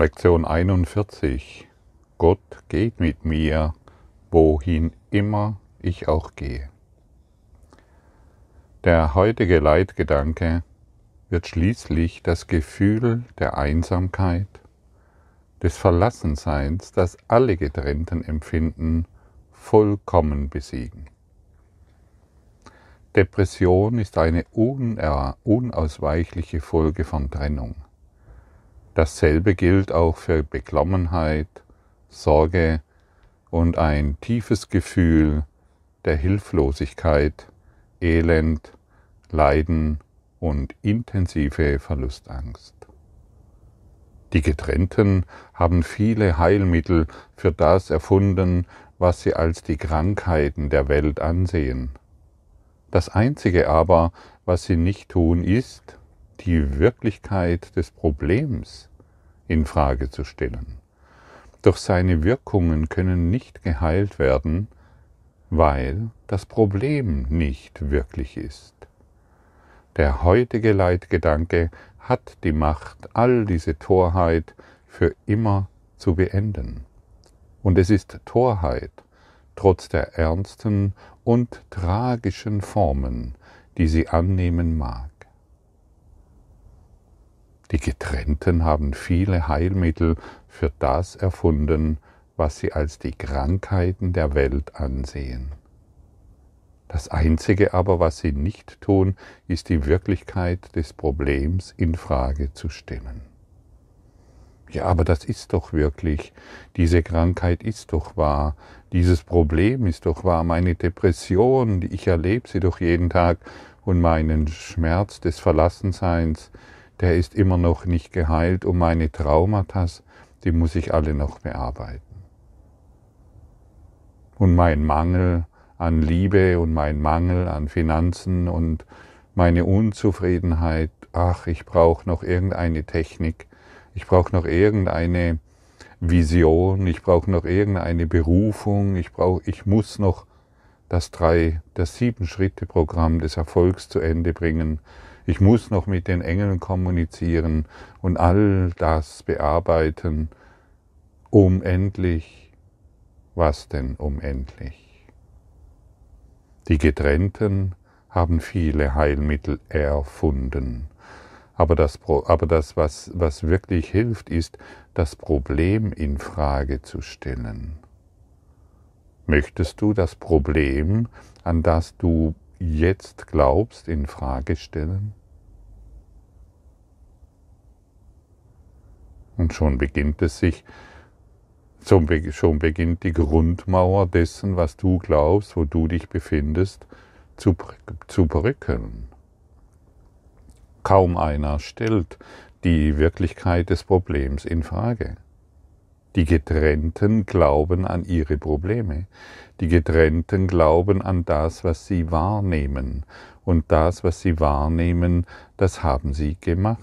Lektion 41. Gott geht mit mir, wohin immer ich auch gehe. Der heutige Leitgedanke wird schließlich das Gefühl der Einsamkeit, des Verlassenseins, das alle Getrennten empfinden, vollkommen besiegen. Depression ist eine unausweichliche Folge von Trennung. Dasselbe gilt auch für Beklommenheit, Sorge und ein tiefes Gefühl der Hilflosigkeit, Elend, Leiden und intensive Verlustangst. Die Getrennten haben viele Heilmittel für das erfunden, was sie als die Krankheiten der Welt ansehen. Das Einzige aber, was sie nicht tun, ist, die Wirklichkeit des Problems in Frage zu stellen. Doch seine Wirkungen können nicht geheilt werden, weil das Problem nicht wirklich ist. Der heutige Leitgedanke hat die Macht, all diese Torheit für immer zu beenden. Und es ist Torheit, trotz der ernsten und tragischen Formen, die sie annehmen mag. Die Getrennten haben viele Heilmittel für das erfunden, was sie als die Krankheiten der Welt ansehen. Das Einzige aber, was sie nicht tun, ist die Wirklichkeit des Problems in Frage zu stellen. Ja, aber das ist doch wirklich, diese Krankheit ist doch wahr, dieses Problem ist doch wahr, meine Depression, ich erlebe sie doch jeden Tag und meinen Schmerz des Verlassenseins, der ist immer noch nicht geheilt und meine Traumata, die muss ich alle noch bearbeiten. Und mein Mangel an Liebe und mein Mangel an Finanzen und meine Unzufriedenheit, ach, ich brauche noch irgendeine Technik, ich brauche noch irgendeine Vision, ich brauche noch irgendeine Berufung, ich brauche, ich muss noch das drei, das sieben Schritte Programm des Erfolgs zu Ende bringen, ich muss noch mit den Engeln kommunizieren und all das bearbeiten, um endlich, was denn um endlich? Die Getrennten haben viele Heilmittel erfunden. Aber das, aber das was, was wirklich hilft, ist, das Problem in Frage zu stellen. Möchtest du das Problem, an das du jetzt glaubst, in Frage stellen? Und schon beginnt es sich, schon beginnt die Grundmauer dessen, was du glaubst, wo du dich befindest, zu, zu brücken. Kaum einer stellt die Wirklichkeit des Problems in Frage. Die Getrennten glauben an ihre Probleme. Die Getrennten glauben an das, was sie wahrnehmen. Und das, was sie wahrnehmen, das haben sie gemacht.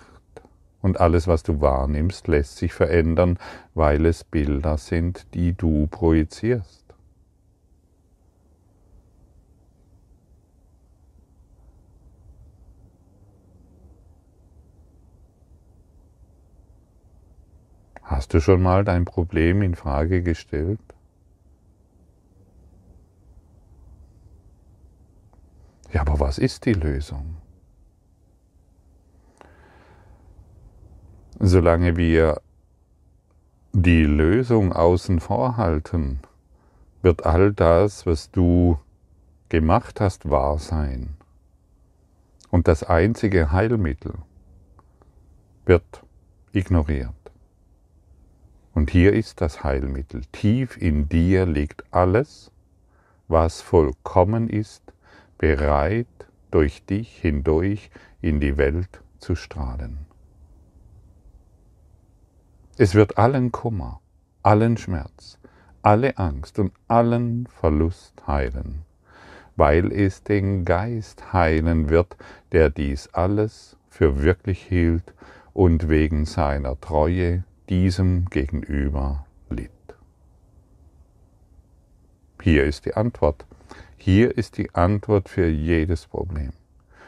Und alles, was du wahrnimmst, lässt sich verändern, weil es Bilder sind, die du projizierst. Hast du schon mal dein Problem in Frage gestellt? Ja, aber was ist die Lösung? Solange wir die Lösung außen vor halten, wird all das, was du gemacht hast, wahr sein. Und das einzige Heilmittel wird ignoriert. Und hier ist das Heilmittel. Tief in dir liegt alles, was vollkommen ist, bereit durch dich hindurch in die Welt zu strahlen. Es wird allen Kummer, allen Schmerz, alle Angst und allen Verlust heilen, weil es den Geist heilen wird, der dies alles für wirklich hielt und wegen seiner Treue diesem gegenüber litt. Hier ist die Antwort. Hier ist die Antwort für jedes Problem,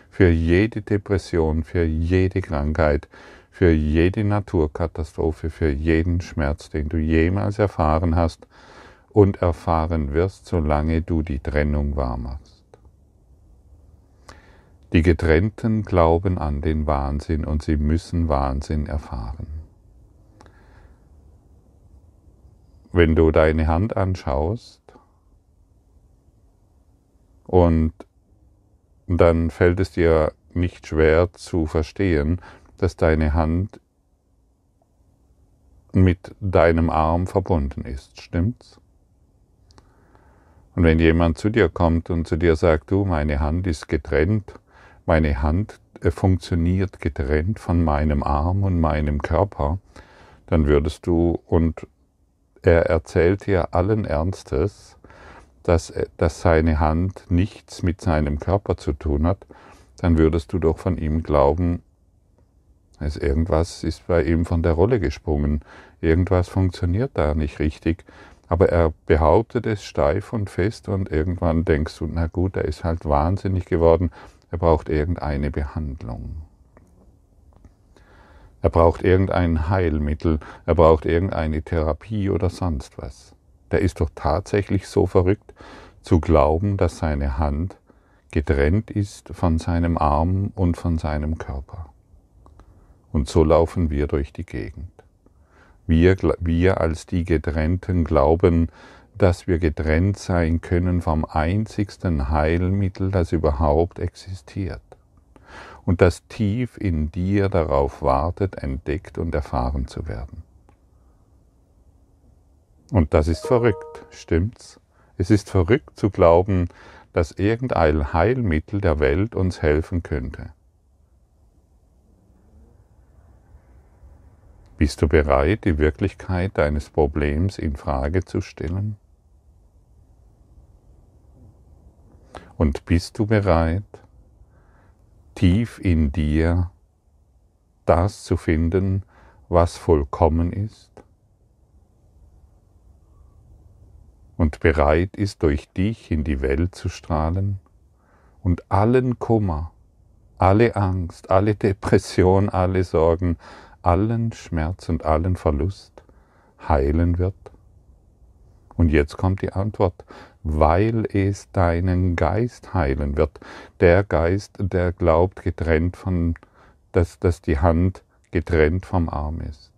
für jede Depression, für jede Krankheit, für jede Naturkatastrophe, für jeden Schmerz, den du jemals erfahren hast und erfahren wirst, solange du die Trennung wahrmachst. Die Getrennten glauben an den Wahnsinn und sie müssen Wahnsinn erfahren. Wenn du deine Hand anschaust und dann fällt es dir nicht schwer zu verstehen, dass deine Hand mit deinem Arm verbunden ist. Stimmt's? Und wenn jemand zu dir kommt und zu dir sagt, du, meine Hand ist getrennt, meine Hand äh, funktioniert getrennt von meinem Arm und meinem Körper, dann würdest du, und er erzählt dir allen Ernstes, dass, äh, dass seine Hand nichts mit seinem Körper zu tun hat, dann würdest du doch von ihm glauben, es irgendwas ist bei ihm von der Rolle gesprungen, irgendwas funktioniert da nicht richtig, aber er behauptet es steif und fest und irgendwann denkst du, na gut, er ist halt wahnsinnig geworden, er braucht irgendeine Behandlung. Er braucht irgendein Heilmittel, er braucht irgendeine Therapie oder sonst was. Der ist doch tatsächlich so verrückt zu glauben, dass seine Hand getrennt ist von seinem Arm und von seinem Körper. Und so laufen wir durch die Gegend. Wir, wir als die Getrennten glauben, dass wir getrennt sein können vom einzigsten Heilmittel, das überhaupt existiert und das tief in dir darauf wartet, entdeckt und erfahren zu werden. Und das ist verrückt, stimmt's? Es ist verrückt zu glauben, dass irgendein Heilmittel der Welt uns helfen könnte. Bist du bereit, die Wirklichkeit deines Problems in Frage zu stellen? Und bist du bereit, tief in dir das zu finden, was vollkommen ist? Und bereit ist, durch dich in die Welt zu strahlen und allen Kummer, alle Angst, alle Depression, alle Sorgen, allen Schmerz und allen Verlust heilen wird? Und jetzt kommt die Antwort, weil es deinen Geist heilen wird. Der Geist, der glaubt getrennt von, dass, dass die Hand getrennt vom Arm ist.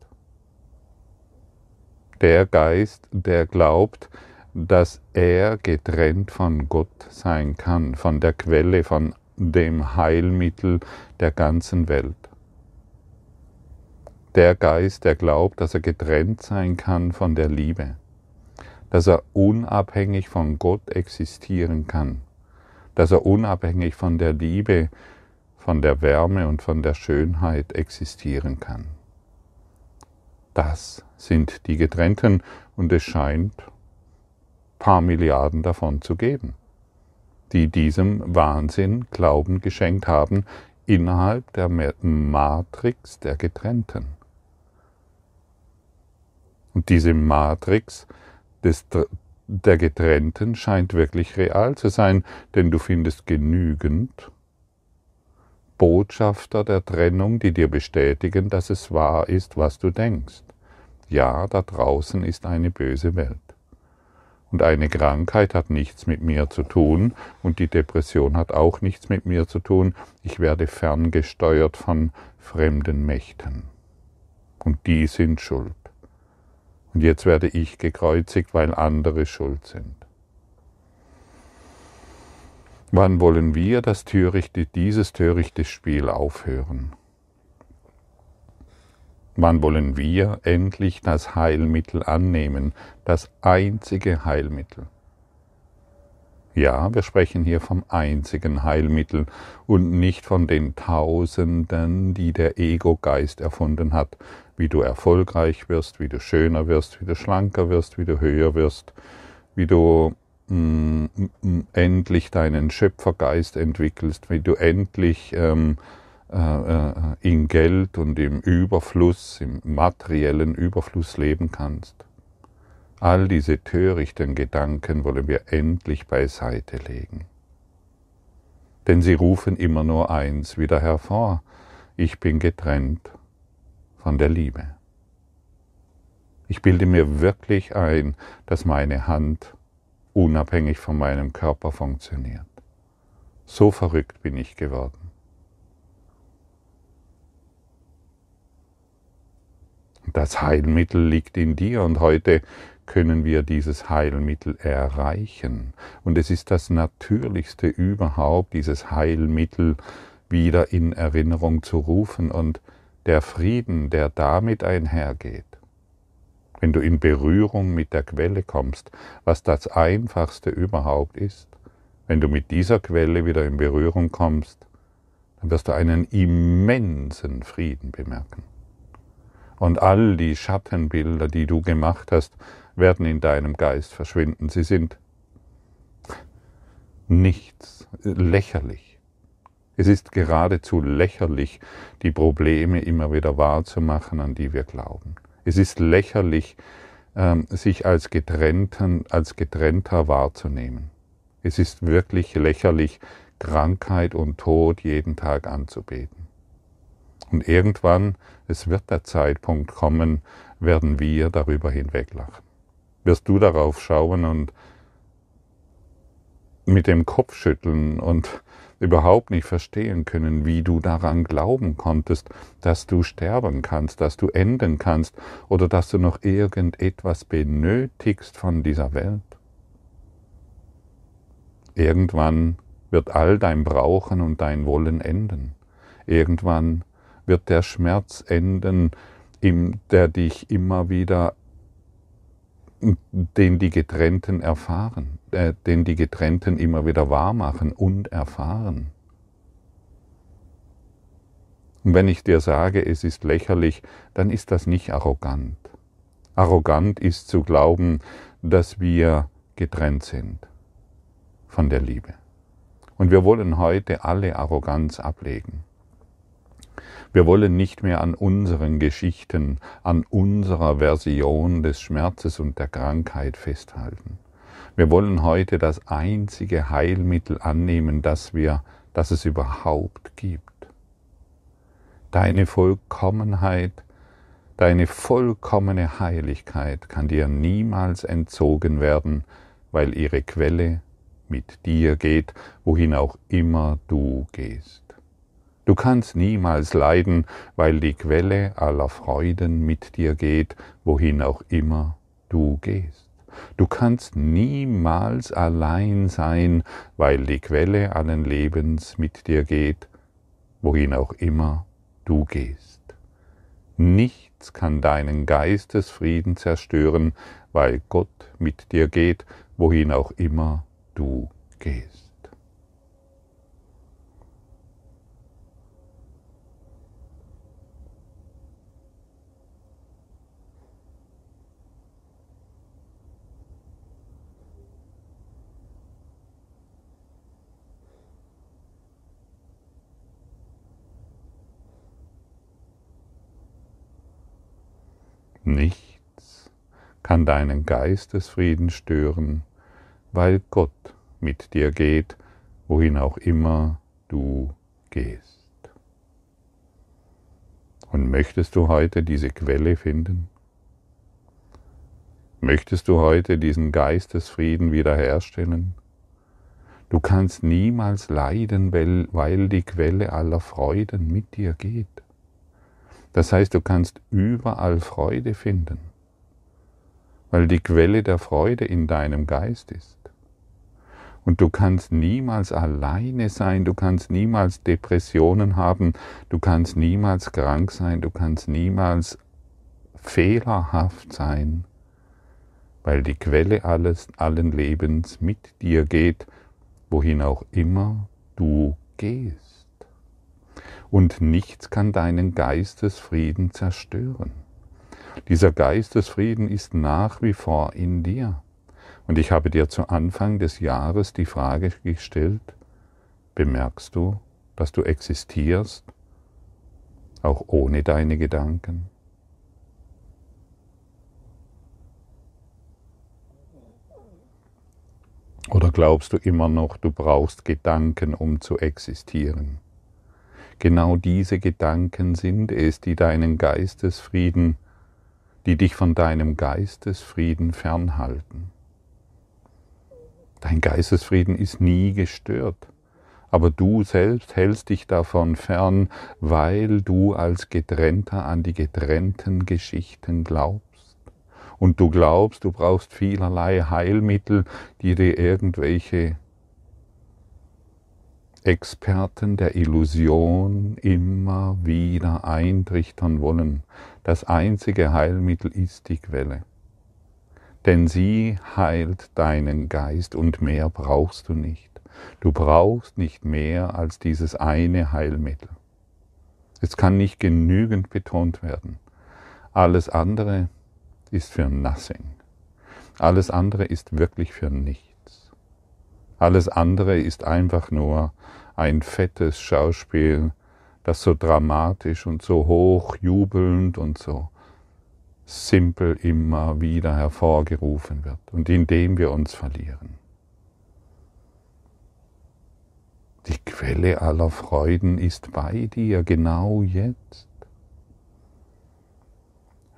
Der Geist, der glaubt, dass er getrennt von Gott sein kann, von der Quelle, von dem Heilmittel der ganzen Welt der Geist, der glaubt, dass er getrennt sein kann von der Liebe, dass er unabhängig von Gott existieren kann, dass er unabhängig von der Liebe, von der Wärme und von der Schönheit existieren kann. Das sind die Getrennten und es scheint paar Milliarden davon zu geben, die diesem Wahnsinn Glauben geschenkt haben innerhalb der Matrix der Getrennten. Und diese Matrix des, der Getrennten scheint wirklich real zu sein, denn du findest genügend Botschafter der Trennung, die dir bestätigen, dass es wahr ist, was du denkst. Ja, da draußen ist eine böse Welt. Und eine Krankheit hat nichts mit mir zu tun und die Depression hat auch nichts mit mir zu tun. Ich werde ferngesteuert von fremden Mächten. Und die sind schuld. Und jetzt werde ich gekreuzigt, weil andere schuld sind. Wann wollen wir das törichte, dieses törichte Spiel aufhören? Wann wollen wir endlich das Heilmittel annehmen, das einzige Heilmittel? Ja, wir sprechen hier vom einzigen Heilmittel und nicht von den Tausenden, die der Ego-Geist erfunden hat, wie du erfolgreich wirst, wie du schöner wirst, wie du schlanker wirst, wie du höher wirst, wie du mm, mm, endlich deinen Schöpfergeist entwickelst, wie du endlich ähm, äh, äh, in Geld und im Überfluss, im materiellen Überfluss leben kannst. All diese törichten Gedanken wollen wir endlich beiseite legen. Denn sie rufen immer nur eins wieder hervor, ich bin getrennt von der Liebe. Ich bilde mir wirklich ein, dass meine Hand unabhängig von meinem Körper funktioniert. So verrückt bin ich geworden. Das Heilmittel liegt in dir und heute können wir dieses Heilmittel erreichen. Und es ist das Natürlichste überhaupt, dieses Heilmittel wieder in Erinnerung zu rufen und der Frieden, der damit einhergeht. Wenn du in Berührung mit der Quelle kommst, was das Einfachste überhaupt ist, wenn du mit dieser Quelle wieder in Berührung kommst, dann wirst du einen immensen Frieden bemerken. Und all die Schattenbilder, die du gemacht hast, werden in deinem Geist verschwinden. Sie sind nichts, lächerlich. Es ist geradezu lächerlich, die Probleme immer wieder wahrzumachen, an die wir glauben. Es ist lächerlich, ähm, sich als, getrennten, als getrennter wahrzunehmen. Es ist wirklich lächerlich, Krankheit und Tod jeden Tag anzubeten. Und irgendwann, es wird der Zeitpunkt kommen, werden wir darüber hinweglachen wirst du darauf schauen und mit dem Kopf schütteln und überhaupt nicht verstehen können, wie du daran glauben konntest, dass du sterben kannst, dass du enden kannst oder dass du noch irgendetwas benötigst von dieser Welt. Irgendwann wird all dein Brauchen und dein Wollen enden. Irgendwann wird der Schmerz enden, der dich immer wieder den die Getrennten erfahren, äh, den die Getrennten immer wieder wahrmachen und erfahren. Und wenn ich dir sage, es ist lächerlich, dann ist das nicht arrogant. Arrogant ist zu glauben, dass wir getrennt sind von der Liebe. Und wir wollen heute alle Arroganz ablegen. Wir wollen nicht mehr an unseren Geschichten, an unserer Version des Schmerzes und der Krankheit festhalten. Wir wollen heute das einzige Heilmittel annehmen, das wir, das es überhaupt gibt. Deine Vollkommenheit, deine vollkommene Heiligkeit kann dir niemals entzogen werden, weil ihre Quelle mit dir geht, wohin auch immer du gehst. Du kannst niemals leiden, weil die Quelle aller Freuden mit dir geht, wohin auch immer du gehst. Du kannst niemals allein sein, weil die Quelle allen Lebens mit dir geht, wohin auch immer du gehst. Nichts kann deinen Geistesfrieden zerstören, weil Gott mit dir geht, wohin auch immer du gehst. Nichts kann deinen Geistesfrieden stören, weil Gott mit dir geht, wohin auch immer du gehst. Und möchtest du heute diese Quelle finden? Möchtest du heute diesen Geistesfrieden wiederherstellen? Du kannst niemals leiden, weil, die Quelle aller Freuden mit dir geht. Das heißt, du kannst überall Freude finden, weil die Quelle der Freude in deinem Geist ist. Und du kannst niemals alleine sein, du kannst niemals Depressionen haben, du kannst niemals krank sein, du kannst niemals fehlerhaft sein, weil die Quelle alles, allen Lebens mit dir geht, wohin auch immer du gehst und nichts kann deinen Geistesfrieden zerstören. Dieser Geistesfrieden ist nach wie vor in dir. Und ich habe dir zu Anfang des Jahres die Frage gestellt, bemerkst du, dass du existierst, auch ohne deine Gedanken? Oder glaubst du immer noch, du brauchst Gedanken, um zu existieren? Genau diese Gedanken sind es, die deinen Geistesfrieden, die dich von deinem Geistesfrieden fernhalten. Dein Geistesfrieden ist nie gestört, aber du selbst hältst dich davon fern, weil du als Getrennter an die getrennten Geschichten glaubst. Und du glaubst, du brauchst vielerlei Heilmittel, die dir irgendwelche Experten der Illusion immer wieder eintrichtern wollen. Das einzige Heilmittel ist die Quelle. Denn sie heilt deinen Geist und mehr brauchst du nicht. Du brauchst nicht mehr als dieses eine Heilmittel. Es kann nicht genügend betont werden. Alles andere ist für nothing. Alles andere ist wirklich für nichts. Alles andere ist einfach nur ein fettes Schauspiel, das so dramatisch und so hoch jubelnd und so simpel immer wieder hervorgerufen wird und in dem wir uns verlieren. Die Quelle aller Freuden ist bei dir genau jetzt.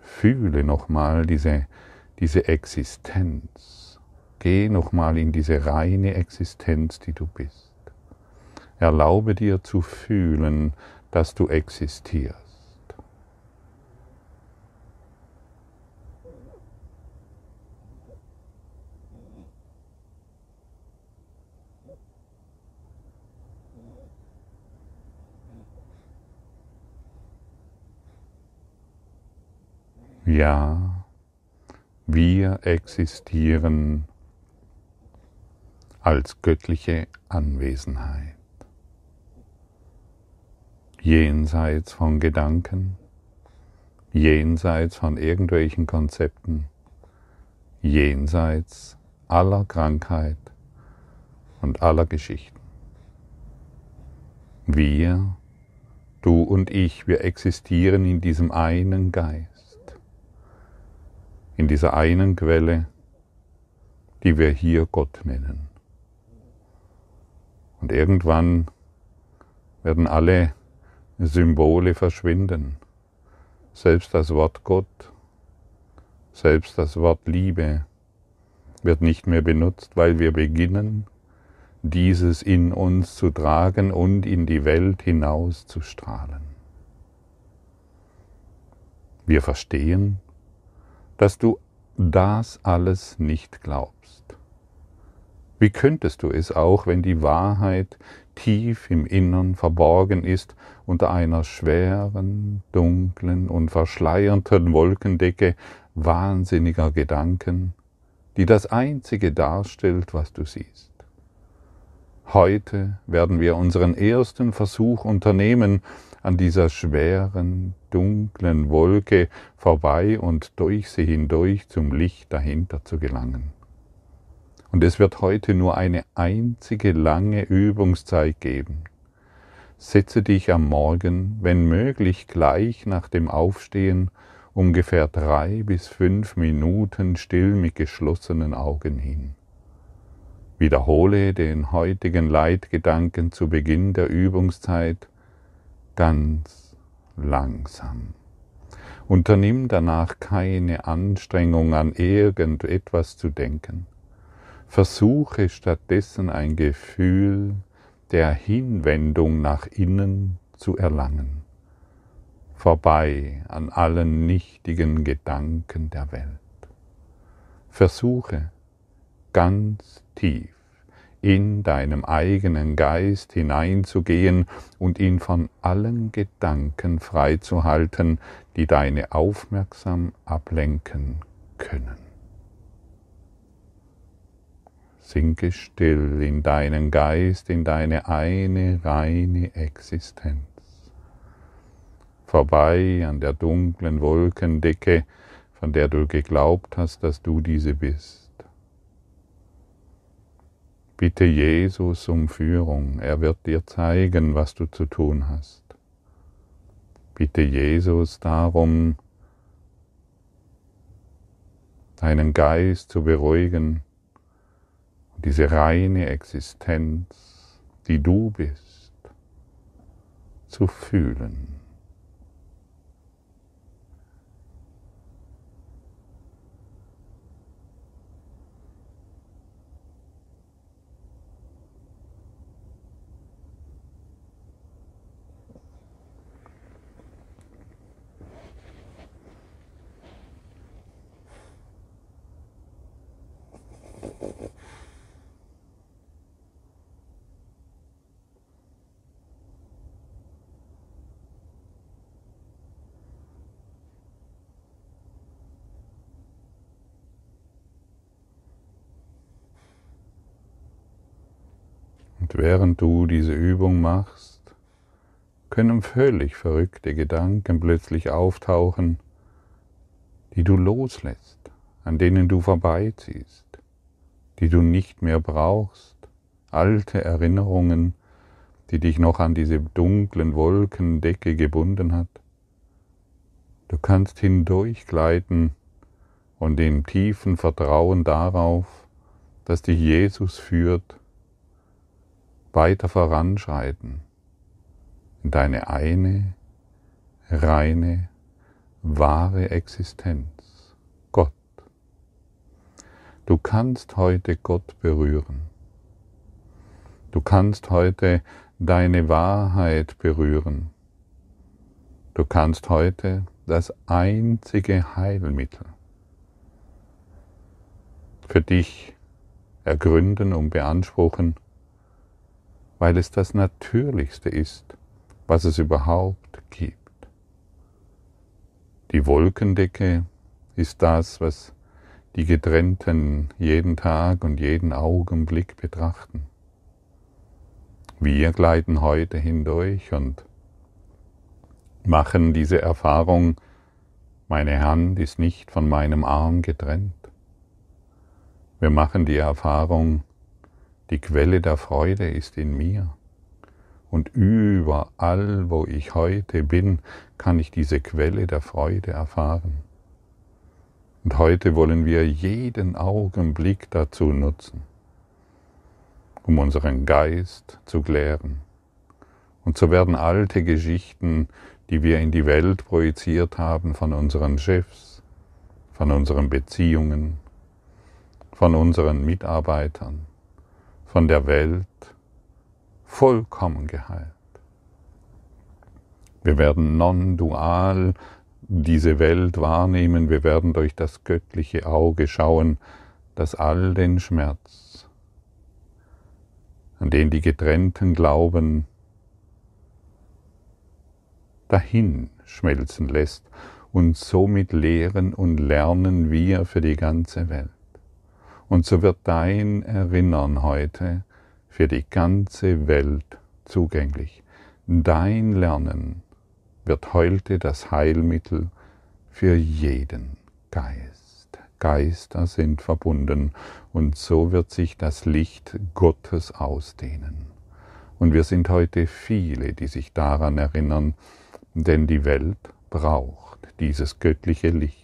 Fühle nochmal diese, diese Existenz Geh nochmal in diese reine Existenz, die du bist. Erlaube dir zu fühlen, dass du existierst. Ja, wir existieren als göttliche Anwesenheit. Jenseits von Gedanken, jenseits von irgendwelchen Konzepten, jenseits aller Krankheit und aller Geschichten. Wir, du und ich, wir existieren in diesem einen Geist, in dieser einen Quelle, die wir hier Gott nennen. Und irgendwann werden alle Symbole verschwinden. Selbst das Wort Gott, selbst das Wort Liebe wird nicht mehr benutzt, weil wir beginnen, dieses in uns zu tragen und in die Welt hinaus zu strahlen. Wir verstehen, dass du das alles nicht glaubst. Wie könntest du es auch, wenn die Wahrheit tief im Innern verborgen ist unter einer schweren, dunklen und verschleierten Wolkendecke wahnsinniger Gedanken, die das Einzige darstellt, was du siehst. Heute werden wir unseren ersten Versuch unternehmen, an dieser schweren, dunklen Wolke vorbei und durch sie hindurch zum Licht dahinter zu gelangen. Und es wird heute nur eine einzige lange Übungszeit geben. Setze dich am Morgen, wenn möglich gleich nach dem Aufstehen, ungefähr drei bis fünf Minuten still mit geschlossenen Augen hin. Wiederhole den heutigen Leitgedanken zu Beginn der Übungszeit ganz langsam. Unternimm danach keine Anstrengung an irgendetwas zu denken. Versuche stattdessen ein Gefühl der Hinwendung nach innen zu erlangen, vorbei an allen nichtigen Gedanken der Welt. Versuche ganz tief in deinem eigenen Geist hineinzugehen und ihn von allen Gedanken freizuhalten, die deine Aufmerksam ablenken können. Sinke still in deinen Geist, in deine eine reine Existenz. Vorbei an der dunklen Wolkendecke, von der du geglaubt hast, dass du diese bist. Bitte Jesus um Führung, er wird dir zeigen, was du zu tun hast. Bitte Jesus darum, deinen Geist zu beruhigen, diese reine Existenz, die du bist, zu fühlen. Und während du diese Übung machst, können völlig verrückte Gedanken plötzlich auftauchen, die du loslässt, an denen du vorbeiziehst, die du nicht mehr brauchst, alte Erinnerungen, die dich noch an diese dunklen Wolkendecke gebunden hat. Du kannst hindurchgleiten und in tiefen Vertrauen darauf, dass dich Jesus führt weiter voranschreiten in deine eine, reine, wahre Existenz, Gott. Du kannst heute Gott berühren. Du kannst heute deine Wahrheit berühren. Du kannst heute das einzige Heilmittel für dich ergründen und beanspruchen, weil es das Natürlichste ist, was es überhaupt gibt. Die Wolkendecke ist das, was die Getrennten jeden Tag und jeden Augenblick betrachten. Wir gleiten heute hindurch und machen diese Erfahrung, meine Hand ist nicht von meinem Arm getrennt. Wir machen die Erfahrung, die Quelle der Freude ist in mir. Und überall, wo ich heute bin, kann ich diese Quelle der Freude erfahren. Und heute wollen wir jeden Augenblick dazu nutzen, um unseren Geist zu klären. Und so werden alte Geschichten, die wir in die Welt projiziert haben, von unseren Chefs, von unseren Beziehungen, von unseren Mitarbeitern, von der Welt vollkommen geheilt. Wir werden non-dual diese Welt wahrnehmen, wir werden durch das göttliche Auge schauen, das all den Schmerz, an den die Getrennten glauben, dahin schmelzen lässt und somit lehren und lernen wir für die ganze Welt. Und so wird dein Erinnern heute für die ganze Welt zugänglich. Dein Lernen wird heute das Heilmittel für jeden Geist. Geister sind verbunden und so wird sich das Licht Gottes ausdehnen. Und wir sind heute viele, die sich daran erinnern, denn die Welt braucht dieses göttliche Licht.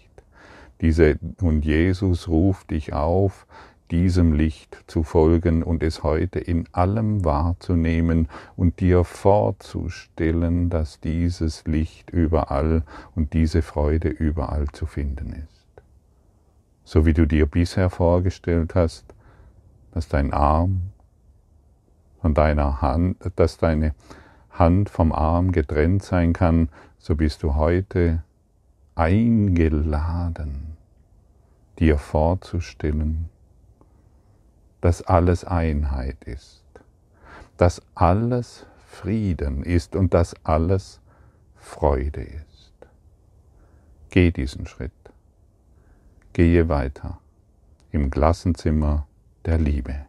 Diese, und Jesus ruft dich auf, diesem Licht zu folgen und es heute in allem wahrzunehmen und dir vorzustellen, dass dieses Licht überall und diese Freude überall zu finden ist. So wie du dir bisher vorgestellt hast, dass dein Arm von deiner Hand, dass deine Hand vom Arm getrennt sein kann, so bist du heute eingeladen dir vorzustellen, dass alles Einheit ist, dass alles Frieden ist und dass alles Freude ist. Geh diesen Schritt. Gehe weiter im Klassenzimmer der Liebe.